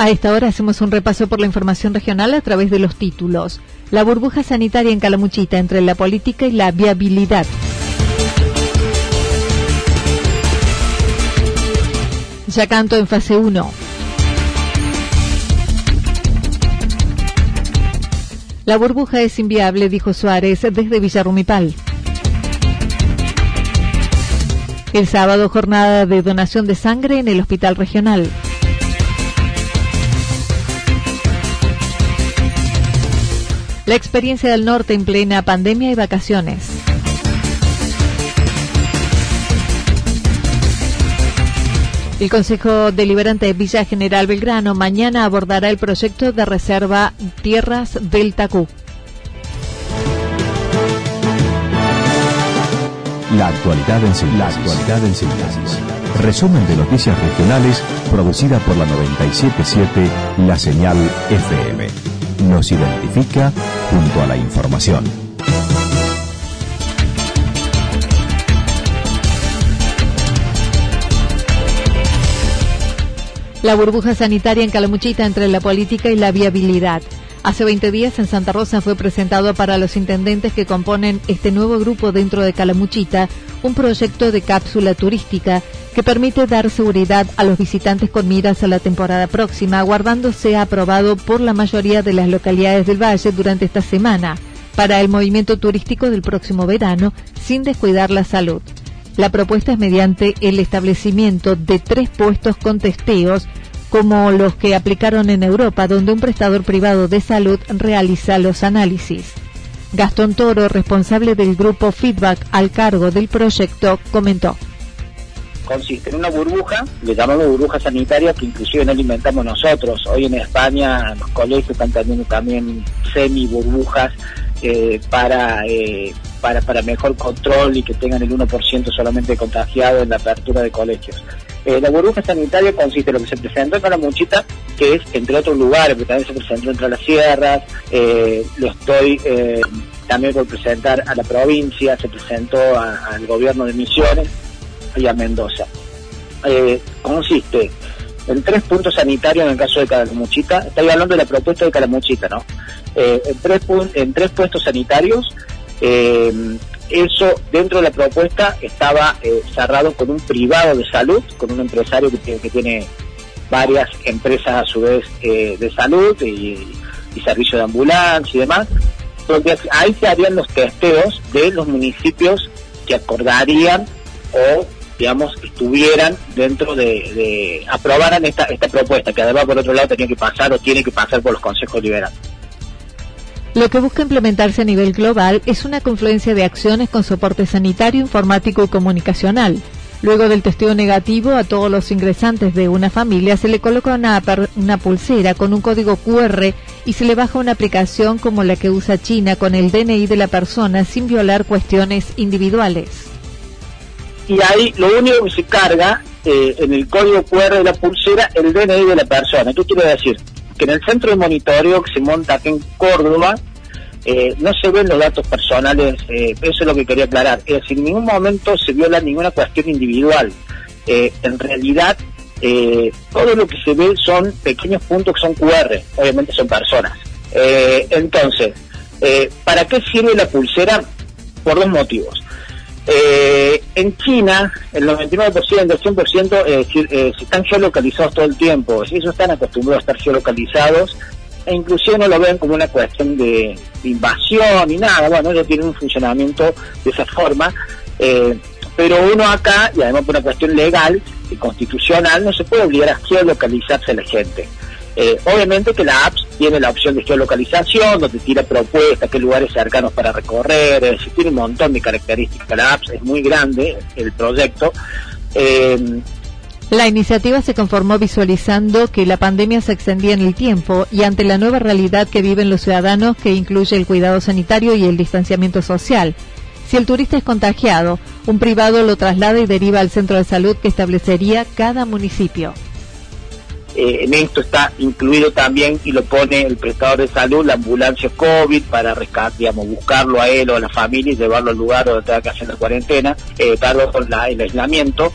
A esta hora hacemos un repaso por la información regional a través de los títulos. La burbuja sanitaria en Calamuchita entre la política y la viabilidad. Yacanto en fase 1. La burbuja es inviable, dijo Suárez desde Villarrumipal. El sábado jornada de donación de sangre en el hospital regional. La experiencia del norte en plena pandemia y vacaciones. El Consejo Deliberante de Villa General Belgrano mañana abordará el proyecto de reserva Tierras del Tacú. La actualidad en síntesis. Resumen de noticias regionales producida por la 977 La Señal FM. Nos identifica junto a la información. La burbuja sanitaria en Calamuchita entre la política y la viabilidad. Hace 20 días en Santa Rosa fue presentado para los intendentes que componen este nuevo grupo dentro de Calamuchita un proyecto de cápsula turística que permite dar seguridad a los visitantes con miras a la temporada próxima, aguardándose aprobado por la mayoría de las localidades del valle durante esta semana para el movimiento turístico del próximo verano sin descuidar la salud. La propuesta es mediante el establecimiento de tres puestos con testeos como los que aplicaron en Europa, donde un prestador privado de salud realiza los análisis. Gastón Toro, responsable del grupo Feedback al cargo del proyecto, comentó consiste en una burbuja, le llamamos burbuja sanitaria, que inclusive no alimentamos nosotros. Hoy en España los colegios están teniendo también semi burbujas eh, para, eh, para, para mejor control y que tengan el 1% solamente contagiado en la apertura de colegios. Eh, la burbuja sanitaria consiste en lo que se presentó en Calamuchita, que es entre otros lugares, porque también se presentó entre las sierras, lo estoy también por presentar a la provincia, se presentó al gobierno de Misiones y a Mendoza. consiste en tres puntos sanitarios en el caso de Calamuchita. Estoy hablando de la propuesta de Calamuchita, ¿no? Eh, en, tres puestos sanitarios. Eh, eso dentro de la propuesta estaba eh, cerrado con un privado de salud, con un empresario que tiene, varias empresas a su vez de salud y, y servicio de ambulancia y demás, donde ahí se harían los testeos de los municipios que acordarían o digamos, estuvieran dentro de, de aprobaran esta, esta propuesta, que además por otro lado tenía que pasar o tiene que pasar por los consejos liberales. Lo que busca implementarse a nivel global es una confluencia de acciones con soporte sanitario, informático y comunicacional. Luego del testeo negativo a todos los ingresantes de una familia se le coloca una, una, pulsera con un código QR y se le baja una aplicación como la que usa China con el DNI de la persona sin violar cuestiones individuales y ahí lo único que se carga eh, en el código QR de la pulsera el DNI de la persona. ¿Qué quiere decir? Que en el centro de monitoreo que se monta aquí en Córdoba eh, no se ven los datos personales, eh, eso es lo que quería aclarar. Es decir, en ningún momento se viola ninguna cuestión individual. en realidad, todo lo que se ve son pequeños puntos que son QR, obviamente son personas. entonces, Eh, ¿Para qué sirve la pulsera? Por dos motivos. Eh, en China, el 99%, el 100% eh, eh, se están geolocalizados todo el tiempo. Ellos están acostumbrados a estar geolocalizados e inclusive no lo ven como una cuestión de, invasión ni nada. Bueno, ellos tienen un funcionamiento de esa forma. Eh, pero uno acá, y además por una cuestión legal y constitucional, no se puede obligar a geolocalizarse a la gente. Eh, obviamente que la app tiene la opción de geolocalización, donde tira propuestas, qué lugares cercanos para recorrer, es decir, tiene un montón de características. La app es muy grande, el proyecto. Eh, la iniciativa se conformó visualizando que la pandemia se extendía en el tiempo y ante la nueva realidad que viven los ciudadanos que incluye el cuidado sanitario y el distanciamiento social. Si el turista es contagiado, un privado lo traslada y deriva al centro de salud que establecería cada municipio. Eh, en esto está incluido también y lo pone el prestador de salud, la ambulancia COVID para rescatar, digamos, buscarlo a él o a la familia y llevarlo al lugar donde tenga que hacer la cuarentena, eh, con el aislamiento.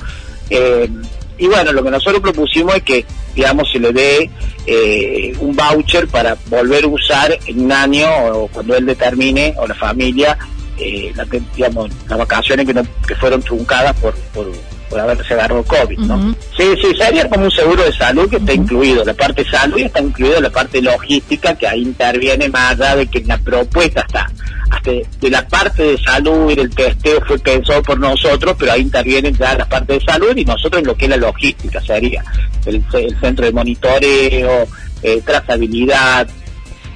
Eh, y bueno, lo que nosotros propusimos es que, digamos, se le dé eh, un voucher para volver a usar en un año o cuando él determine o la familia eh, la, digamos, las vacaciones que, que fueron truncadas por, por por haberse agarrado COVID, ¿no? Sí, sí, sería como un seguro de salud que está incluido, la parte de salud y está incluido la parte logística que ahí interviene más allá de que la propuesta está. Hasta de la parte de salud y el testeo fue pensado por nosotros, pero ahí interviene ya la parte de salud y nosotros en lo que es la logística sería el, centro de monitoreo, eh, trazabilidad,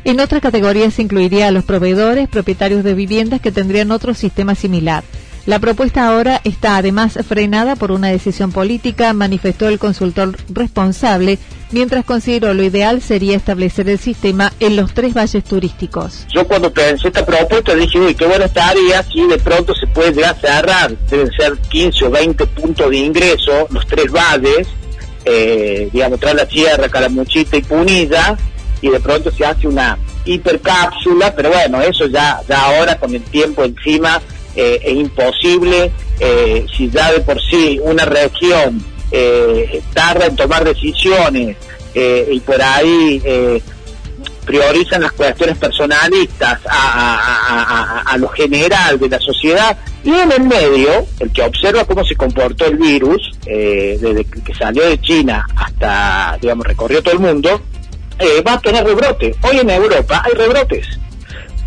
en otras categorías se incluiría a los proveedores, propietarios de viviendas que tendrían otro sistema similar. La propuesta ahora está además frenada por una decisión política, manifestó el consultor responsable, mientras consideró lo ideal sería establecer el sistema en los tres valles turísticos. Yo cuando pensé esta propuesta dije, uy, qué bueno estaría si de pronto se puede llegar a cerrar, deben ser 15 o 20 puntos de ingreso, los tres valles, eh, digamos, tras la Sierra, Calamuchita y Punilla, y de pronto se hace una hipercápsula, pero bueno, eso ya, ya ahora con el tiempo encima eh, es imposible, eh, si ya de por sí una región eh, tarda en tomar decisiones y por ahí priorizan las cuestiones personalistas a, lo general de la sociedad y en el medio, el que observa cómo se comportó el virus desde que salió de China hasta, digamos, recorrió todo el mundo, va a tener rebrote. Hoy en Europa hay rebrotes.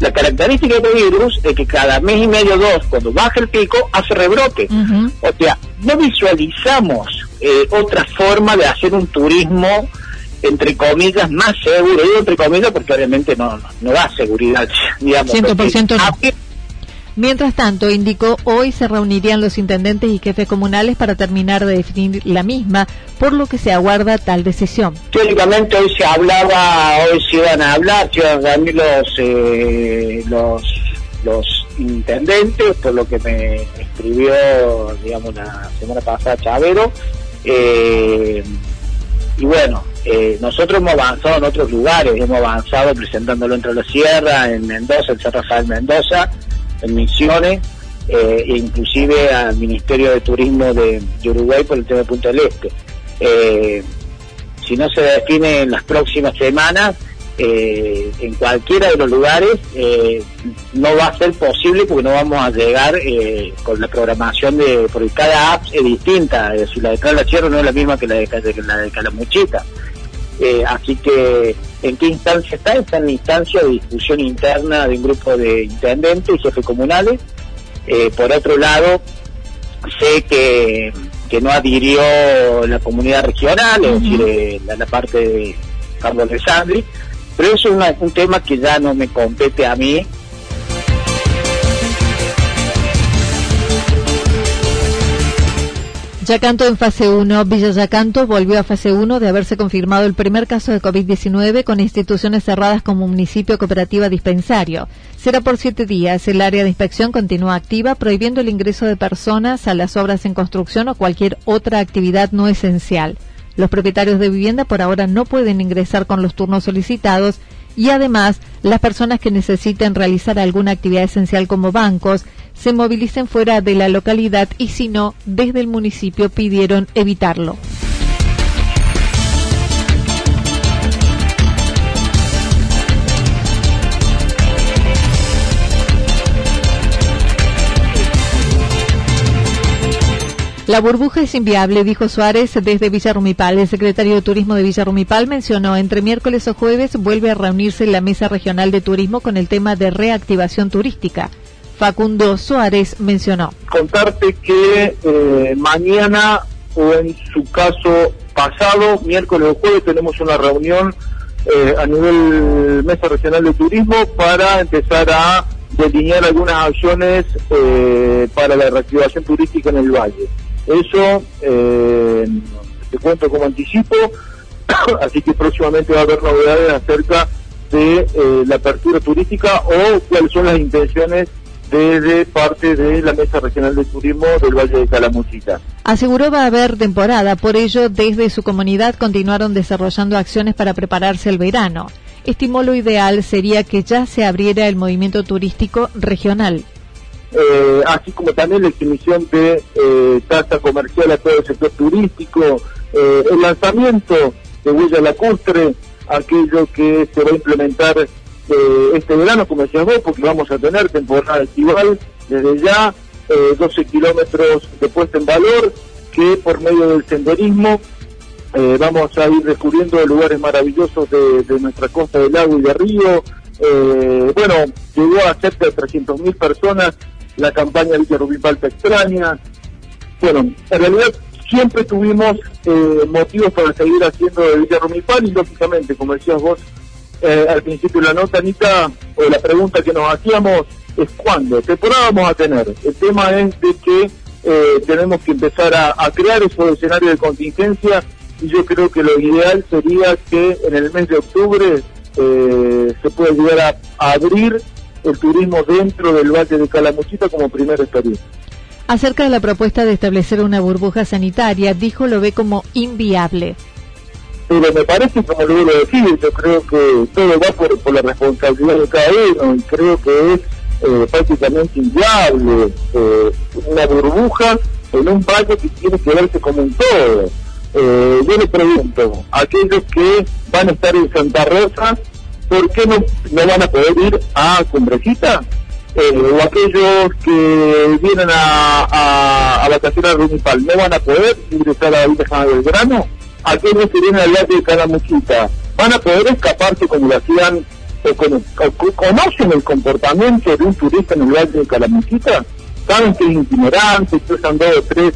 La característica de este virus es que cada mes y medio, dos, cuando baja el pico, hace rebrote. O sea, no visualizamos eh, otra forma de hacer un turismo, entre comillas, más seguro. Digo entre comillas porque obviamente no, no, da seguridad, digamos. 100% no. Mientras tanto, indicó, hoy se reunirían los intendentes y jefes comunales para terminar de definir la misma, por lo que se aguarda tal decisión. Teóricamente hoy se hablaba, hoy se iban a hablar, se iban a los, eh, los, los intendentes, por lo que me escribió, digamos, la semana pasada Chavero. Eh, y bueno, eh, nosotros hemos avanzado en otros lugares, hemos avanzado presentándolo entre la Sierra, en Mendoza, en San Rafael Mendoza, en Misiones eh, e inclusive al Ministerio de Turismo de, Uruguay por el tema de Punta del Este. Eh, si no se define en las próximas semanas, eh, en cualquiera de los lugares no va a ser posible porque no vamos a llegar con la programación de, porque cada app es distinta, es la de Cala Sierra no es la misma que la de, la de Calamuchita. Así que en qué instancia está, está en la instancia de discusión interna de un grupo de intendentes y jefes comunales. Eh, por otro lado, sé que, no adhirió la comunidad regional, es decir, eh, la, parte de Carlos de Sandri, pero eso es un tema que ya no me compete a mí, Yacanto en fase 1. Villa Yacanto volvió a fase 1 de haberse confirmado el primer caso de COVID-19 con instituciones cerradas como municipio cooperativa dispensario. Será por siete días. El área de inspección continúa activa, prohibiendo el ingreso de personas a las obras en construcción o cualquier otra actividad no esencial. Los propietarios de vivienda por ahora no pueden ingresar con los turnos solicitados y además las personas que necesiten realizar alguna actividad esencial como bancos, se movilicen fuera de la localidad y si no, desde el municipio pidieron evitarlo. La burbuja es inviable, dijo Suárez desde Villarrumipal. El secretario de Turismo de Villarrumipal mencionó entre miércoles o jueves vuelve a reunirse la Mesa Regional de Turismo con el tema de reactivación turística. Facundo Suárez mencionó. Contarte que eh, mañana o en su caso pasado, miércoles o jueves, tenemos una reunión eh, a nivel Mesa Regional de Turismo para empezar a delinear algunas acciones eh, para la reactivación turística en el valle. Eso eh, te cuento como anticipo, así que próximamente va a haber novedades acerca de eh, la apertura turística o cuáles son las intenciones desde parte de la Mesa Regional de Turismo del Valle de Calamuchita. Aseguró va a haber temporada, por ello desde su comunidad continuaron desarrollando acciones para prepararse el verano. Estimó lo ideal sería que ya se abriera el movimiento turístico regional. Eh, así como también la exhibición de eh, tasa comercial a todo el sector turístico, eh, el lanzamiento de Huella Lacustre, aquello que se va a implementar eh, este verano, como decías vos, porque vamos a tener temporada estival desde ya, 12 kilómetros de puesta en valor, que por medio del senderismo vamos a ir descubriendo lugares maravillosos de, nuestra costa del lago y de río. bueno, llegó a cerca de 300.000 personas la campaña Villa Rumipal te extraña. Bueno, en realidad siempre tuvimos eh, motivos para seguir haciendo de Villa Rumipal y lógicamente, como decías vos eh, al principio de la nota, Anita, o la pregunta que nos hacíamos es cuándo, temporada vamos a tener. El tema es de que eh, tenemos que empezar a, crear esos escenarios de contingencia y yo creo que lo ideal sería que en el mes de octubre se pueda llegar a abrir el turismo dentro del Valle de Calamuchita como primera experiencia. Acerca de la propuesta de establecer una burbuja sanitaria, dijo lo ve como inviable. Pero me parece, como lo vuelvo a decir, yo creo que todo va por, la responsabilidad de cada uno y creo que es eh, prácticamente inviable eh, una burbuja en un valle que tiene que verse como un todo. Eh, yo le pregunto, aquellos que van a estar en Santa Rosa, ¿por qué no, no van a poder ir a Cumbrecita? Eh, o aquellos que vienen a, a, a vacacionar Municipal, ¿no van a poder ingresar a Villa San Belgrano? Aquellos que vienen al valle de Calamuchita, ¿van a poder escaparse como lo hacían o, conocen el comportamiento de un turista en el valle de Calamuchita? ¿Saben que es itinerante, que usan dos o tres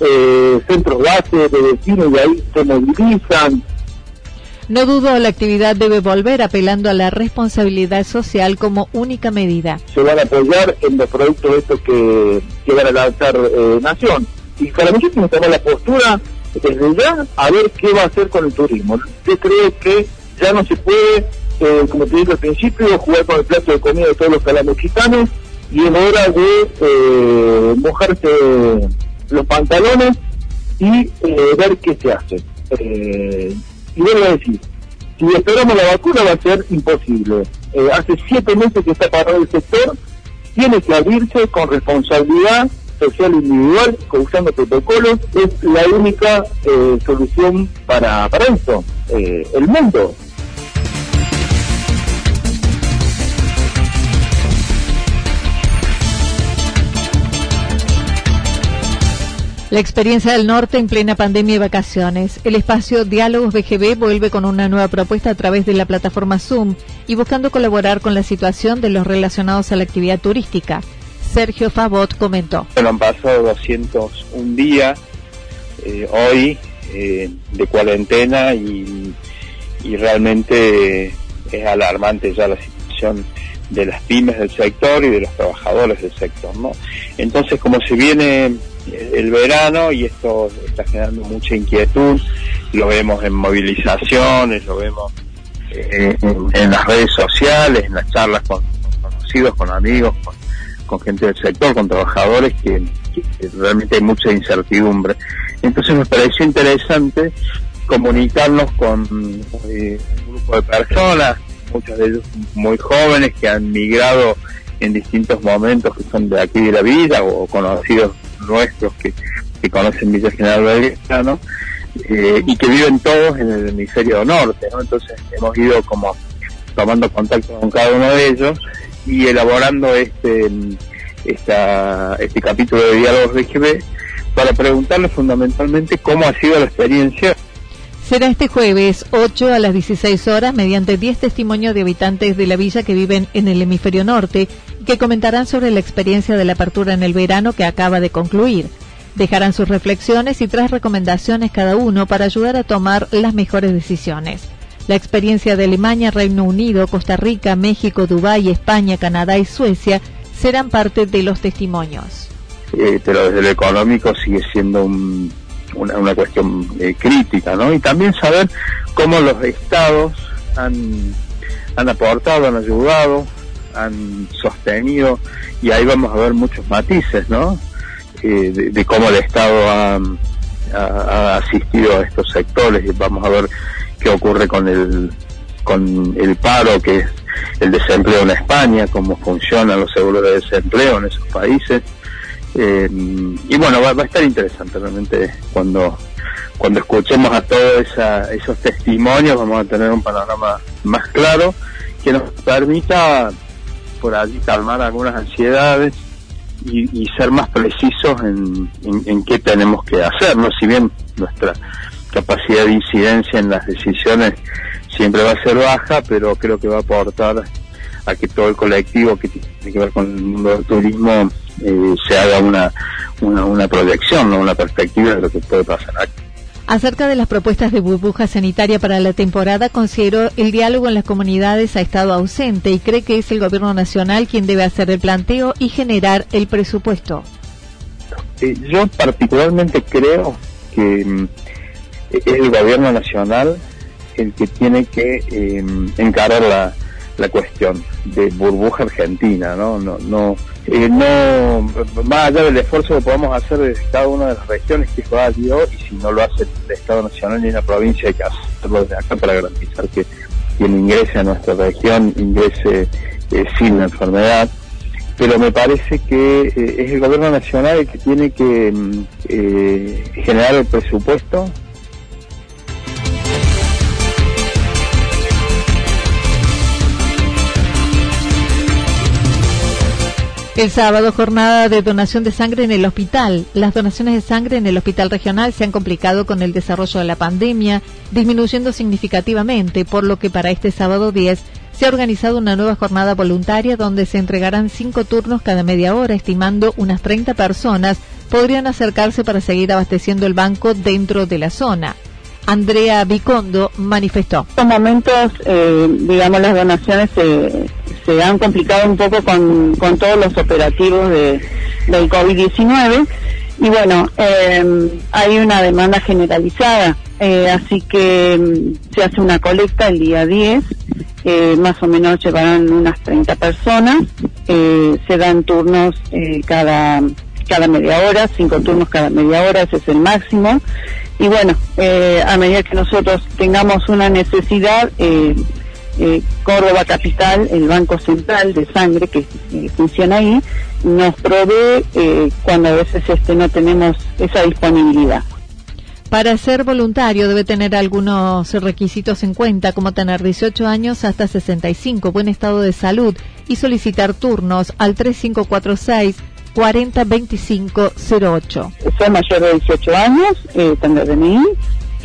eh, centros base de vecinos y ahí se movilizan? No dudo la actividad debe volver apelando a la responsabilidad social como única medida. Se van a apoyar en los productos estos que, que van a lanzar eh, Nación. Y para que tomar la postura desde ya a ver qué va a hacer con el turismo. Yo creo que ya no se puede, eh, como te dije al principio, jugar con el plato de comida de todos los calamuchitanos y es hora de eh, mojarse los pantalones y ver qué se hace. Y vuelvo a decir, si esperamos la vacuna va a ser imposible. Eh, hace siete meses que está parado el sector, tiene que abrirse con responsabilidad social individual, usando protocolos, es la única eh, solución para, para esto. Eh, el mundo La experiencia del norte en plena pandemia y vacaciones. El espacio Diálogos BGB vuelve con una nueva propuesta a través de la plataforma Zoom y buscando colaborar con la situación de los relacionados a la actividad turística. Sergio Favot comentó. Bueno, han pasado 201 días eh, hoy eh, de cuarentena y, realmente es alarmante ya la situación de las pymes del sector y de los trabajadores del sector, ¿no? Entonces, como se viene el verano y esto está generando mucha inquietud, lo vemos en movilizaciones, lo vemos eh, en, las redes sociales, en las charlas con, conocidos, con amigos, con, gente del sector, con trabajadores, que, realmente hay mucha incertidumbre. Entonces me pareció interesante comunicarnos con eh, un grupo de personas, muchos de ellos muy jóvenes que han migrado en distintos momentos que son de aquí de la vida o conocidos nuestros que, conocen Villa General Belgrano eh, y que viven todos en el hemisferio norte, ¿no? Entonces hemos ido como tomando contacto con cada uno de ellos y elaborando este esta, este capítulo de Diálogos BGB para preguntarle fundamentalmente cómo ha sido la experiencia. Será este jueves 8 a las 16 horas mediante 10 testimonios de habitantes de la villa que viven en el hemisferio norte que comentarán sobre la experiencia de la apertura en el verano que acaba de concluir. Dejarán sus reflexiones y tres recomendaciones cada uno para ayudar a tomar las mejores decisiones. La experiencia de Alemania, Reino Unido, Costa Rica, México, Dubái, España, Canadá y Suecia serán parte de los testimonios. Pero desde lo económico sigue siendo una, cuestión eh, crítica, ¿no? Y también saber cómo los estados han, han aportado, han ayudado, han sostenido, y ahí vamos a ver muchos matices, ¿no? Eh, de, cómo el Estado ha, ha, asistido a estos sectores y vamos a ver qué ocurre con el con el paro que es el desempleo en España, cómo funcionan los seguros de desempleo en esos países. Eh, y bueno, va, a estar interesante realmente cuando, cuando escuchemos a todos esos testimonios, vamos a tener un panorama más claro que nos permita por allí calmar algunas ansiedades y, ser más precisos en, en, qué tenemos que hacer, ¿no? Si bien nuestra capacidad de incidencia en las decisiones siempre va a ser baja, pero creo que va a aportar a que todo el colectivo que tiene que ver con el mundo del turismo eh, se haga una, una, proyección, una perspectiva de lo que puede pasar aquí. Acerca de las propuestas de burbuja sanitaria para la temporada, consideró el diálogo en las comunidades ha estado ausente y cree que es el gobierno nacional quien debe hacer el planteo y generar el presupuesto. Eh, yo particularmente creo que mm, es el gobierno nacional el que tiene que em, encarar la, la cuestión de burbuja argentina, ¿no? No, no, eh, no, más allá del esfuerzo que podamos hacer desde cada una de las regiones que es válido, y si no lo hace el Estado Nacional ni la provincia, hay que hacerlo desde acá para garantizar que quien ingrese a nuestra región ingrese eh, sin la enfermedad. Pero me parece que eh, es el gobierno nacional el que tiene que mm, generar el presupuesto El sábado, jornada de donación de sangre en el hospital. Las donaciones de sangre en el hospital regional se han complicado con el desarrollo de la pandemia, disminuyendo significativamente, por lo que para este sábado 10 se ha organizado una nueva jornada voluntaria donde se entregarán cinco turnos cada media hora, estimando unas 30 personas podrían acercarse para seguir abasteciendo el banco dentro de la zona. Andrea Vicondo manifestó. En estos momentos, eh, digamos, las donaciones se, se han complicado un poco con, con todos los operativos de, del COVID-19 y bueno, em, hay una demanda generalizada, eh, así que em, se hace una colecta el día 10, eh, más o menos llevarán unas 30 personas, se dan turnos cada cada media hora, cinco turnos cada media hora, ese es el máximo. Y bueno, eh, a medida que nosotros tengamos una necesidad, eh, eh, Córdoba Capital, el Banco Central de Sangre que funciona ahí, nos provee cuando a veces este, no tenemos esa disponibilidad. Para ser voluntario debe tener algunos requisitos en cuenta, como tener 18 años hasta 65, buen estado de salud y solicitar turnos al 3546 402508. Soy mayor de 18 años, eh, tengo DNI,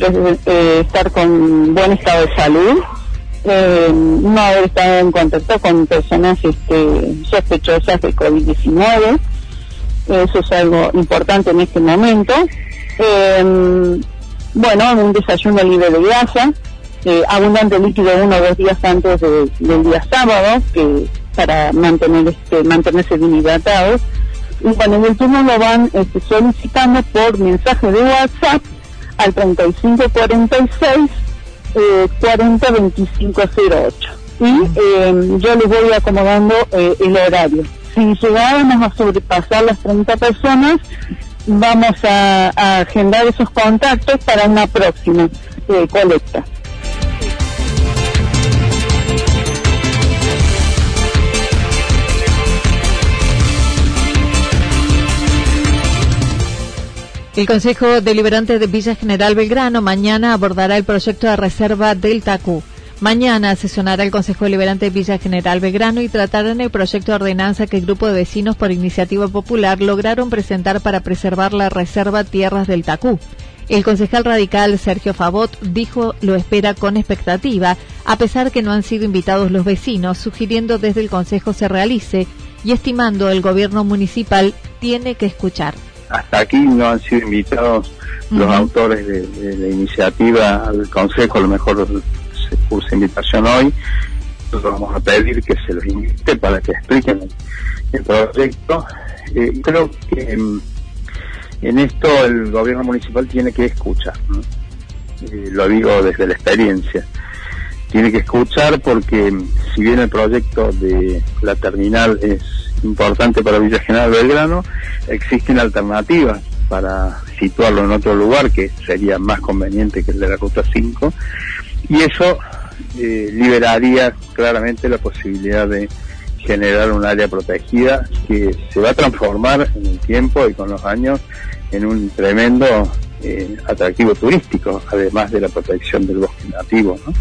eh, estar con buen estado de salud, eh, no haber estado en contacto con personas este, sospechosas de COVID-19, eso es algo importante en este momento. Eh, bueno, un desayuno libre de grasa, eh, abundante líquido uno o dos días antes del día sábado, que para mantener este, mantenerse bien hidratados y bueno, en el turno lo van este, solicitando por mensaje de WhatsApp al 3546 eh, 402508 y eh, yo les voy acomodando eh, el horario. Si llegáramos a sobrepasar las 30 personas, vamos a, a agendar esos contactos para una próxima eh, colecta. El Consejo Deliberante de Villa General Belgrano mañana abordará el proyecto de reserva del TACU. Mañana sesionará el Consejo Deliberante de Villa General Belgrano y tratarán el proyecto de ordenanza que el grupo de vecinos por iniciativa popular lograron presentar para preservar la reserva Tierras del Tacú. El concejal radical Sergio Favot dijo lo espera con expectativa, a pesar que no han sido invitados los vecinos, sugiriendo desde el Consejo se realice y estimando el gobierno municipal tiene que escuchar. Hasta aquí no han sido invitados los autores de, la iniciativa al Consejo, a lo mejor se puso invitación hoy. Nosotros vamos a pedir que se los invite para que expliquen el, proyecto. Eh, creo que mm, en esto el gobierno municipal tiene que escuchar. Eh, lo digo desde la experiencia tiene que escuchar porque si bien el proyecto de la terminal es importante para Villa General Belgrano, existen alternativas para situarlo en otro lugar que sería más conveniente que el de la Ruta 5 y eso eh, liberaría claramente la posibilidad de generar un área protegida que se va a transformar en el tiempo y con los años en un tremendo eh, atractivo turístico, además de la protección del bosque nativo. ¿no?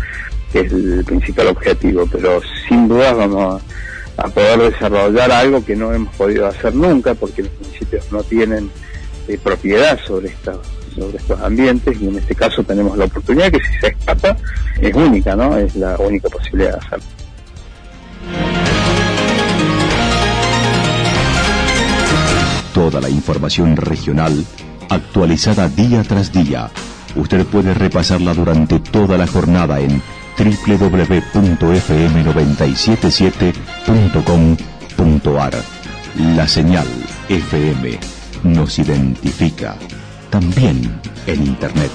que es el principal objetivo, pero sin duda vamos a, poder desarrollar algo que no hemos podido hacer nunca porque los municipios no tienen eh, propiedad sobre esta, sobre estos ambientes y en este caso tenemos la oportunidad que si se escapa es única, ¿no? Es la única posibilidad de hacerlo. Toda la información regional actualizada día tras día. Usted puede repasarla durante toda la jornada en www.fm977.com.ar. La señal FM nos identifica también en Internet.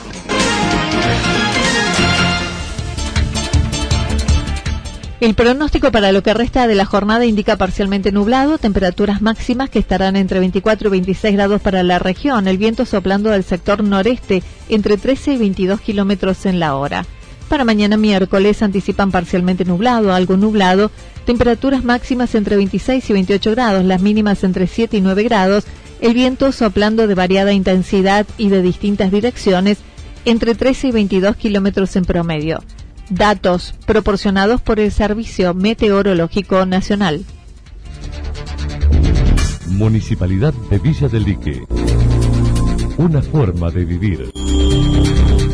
El pronóstico para lo que resta de la jornada indica parcialmente nublado, temperaturas máximas que estarán entre 24 y 26 grados para la región, el viento soplando del sector noreste entre 13 y 22 kilómetros en la hora. Para mañana miércoles anticipan parcialmente nublado, algo nublado, temperaturas máximas entre 26 y 28 grados, las mínimas entre 7 y 9 grados, el viento soplando de variada intensidad y de distintas direcciones, entre 13 y 22 kilómetros en promedio. Datos proporcionados por el Servicio Meteorológico Nacional. Municipalidad de Villa del Lique. Una forma de vivir.